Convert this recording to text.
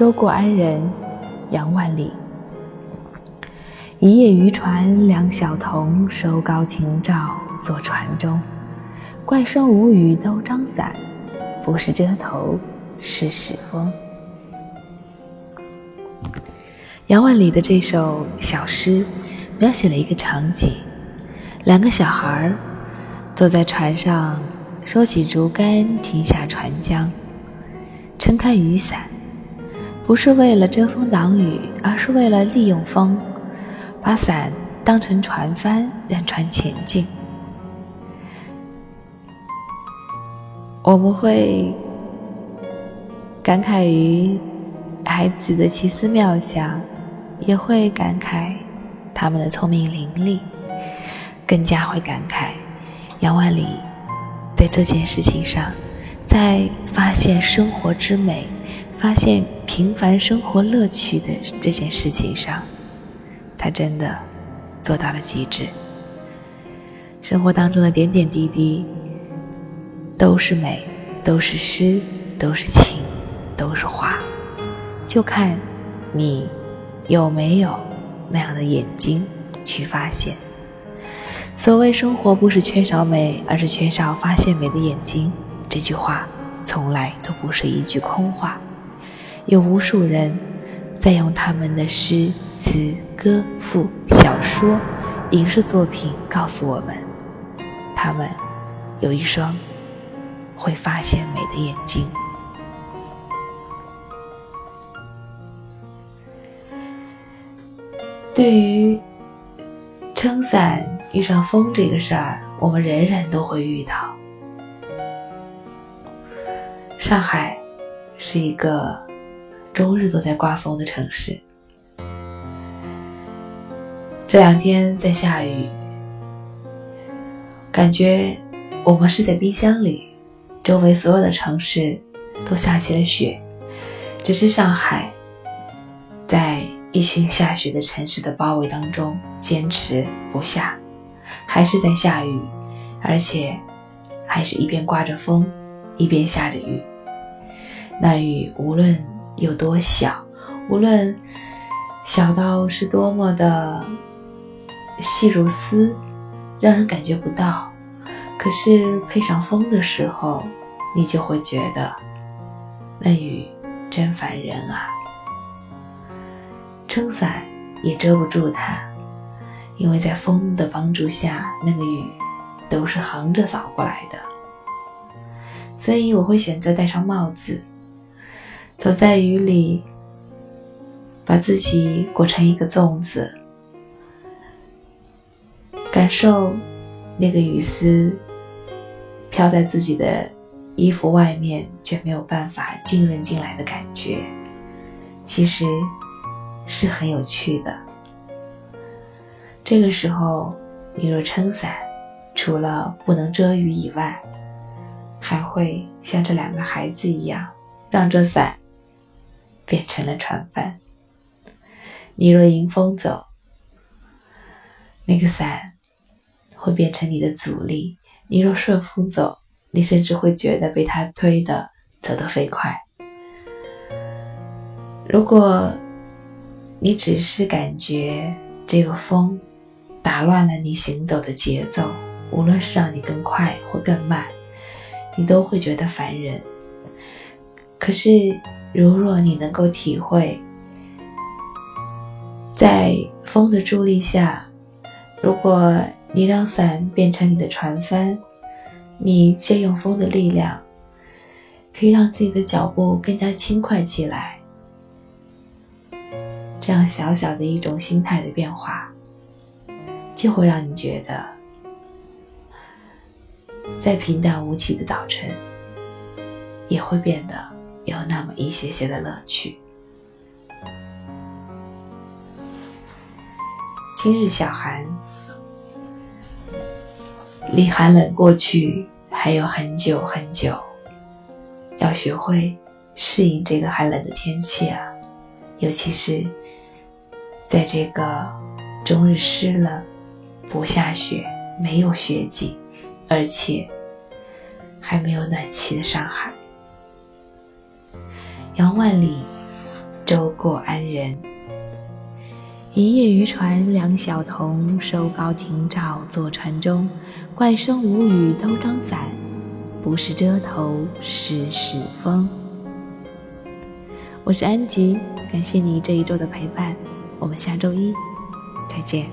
周过安人，杨万里。一叶渔船两小童，收高停棹坐船中。怪声无语都张伞，不是遮头是使风。杨万里的这首小诗，描写了一个场景：两个小孩坐在船上，收起竹竿，停下船桨，撑开雨伞，不是为了遮风挡雨，而是为了利用风。把伞当成船帆，让船前进。我们会感慨于孩子的奇思妙想，也会感慨他们的聪明伶俐，更加会感慨杨万里在这件事情上，在发现生活之美、发现平凡生活乐趣的这件事情上。他真的做到了极致。生活当中的点点滴滴都是美，都是诗，都是情，都是画，就看你有没有那样的眼睛去发现。所谓生活不是缺少美，而是缺少发现美的眼睛。这句话从来都不是一句空话，有无数人在用他们的诗词。歌赋、小说、影视作品告诉我们，他们有一双会发现美的眼睛。对于撑伞遇上风这个事儿，我们人人都会遇到。上海是一个终日都在刮风的城市。这两天在下雨，感觉我们是在冰箱里，周围所有的城市都下起了雪，只是上海在一群下雪的城市的包围当中坚持不下，还是在下雨，而且还是一边刮着风，一边下着雨。那雨无论有多小，无论小到是多么的。细如丝，让人感觉不到。可是配上风的时候，你就会觉得那雨真烦人啊！撑伞也遮不住它，因为在风的帮助下，那个雨都是横着扫过来的。所以我会选择戴上帽子，走在雨里，把自己裹成一个粽子。感受那个雨丝飘在自己的衣服外面，却没有办法浸润进来的感觉，其实是很有趣的。这个时候，你若撑伞，除了不能遮雨以外，还会像这两个孩子一样，让这伞变成了船帆。你若迎风走，那个伞。会变成你的阻力。你若顺风走，你甚至会觉得被它推的走得飞快。如果你只是感觉这个风打乱了你行走的节奏，无论是让你更快或更慢，你都会觉得烦人。可是，如若你能够体会，在风的助力下，如果你让伞变成你的船帆，你借用风的力量，可以让自己的脚步更加轻快起来。这样小小的一种心态的变化，就会让你觉得，在平淡无奇的早晨，也会变得有那么一些些的乐趣。今日小寒。离寒冷过去还有很久很久，要学会适应这个寒冷的天气啊！尤其是在这个终日湿冷、不下雪、没有雪景，而且还没有暖气的上海。杨万里舟过安仁。一叶渔船两小童，收篙停棹坐船中。怪声无语都张伞，不是遮头是使风。我是安吉，感谢你这一周的陪伴，我们下周一再见。